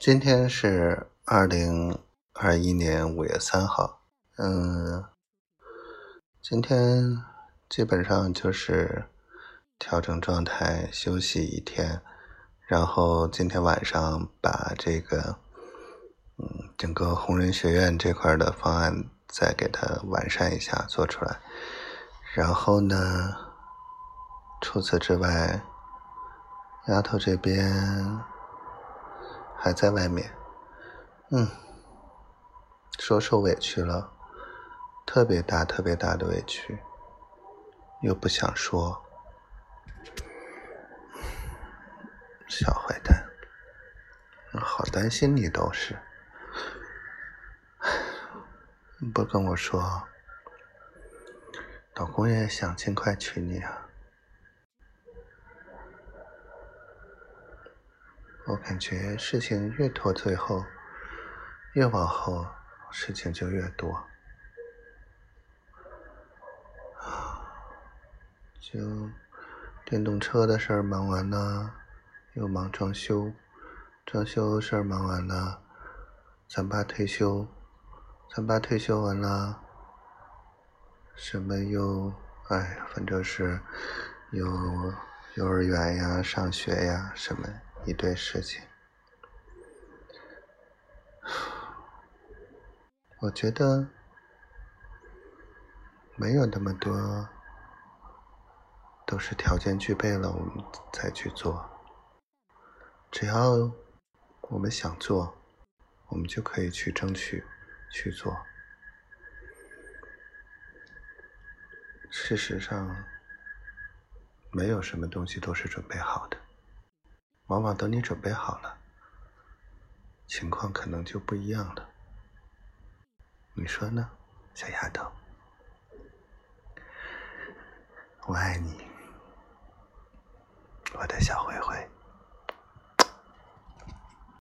今天是二零二一年五月三号，嗯，今天基本上就是调整状态，休息一天，然后今天晚上把这个，嗯，整个红人学院这块的方案再给它完善一下，做出来，然后呢，除此之外。丫头这边还在外面，嗯，说受委屈了，特别大、特别大的委屈，又不想说，小坏蛋，好担心你倒是，不跟我说，老公也想尽快娶你啊。我感觉事情越拖，最后越往后，事情就越多。就电动车的事儿忙完了，又忙装修，装修事儿忙完了，咱爸退休，咱爸退休完了，什么又哎，反正是有幼儿园呀、上学呀什么。一堆事情，我觉得没有那么多，都是条件具备了我们才去做。只要我们想做，我们就可以去争取去做。事实上，没有什么东西都是准备好的。往往等你准备好了，情况可能就不一样了。你说呢，小丫头？我爱你，我的小灰灰。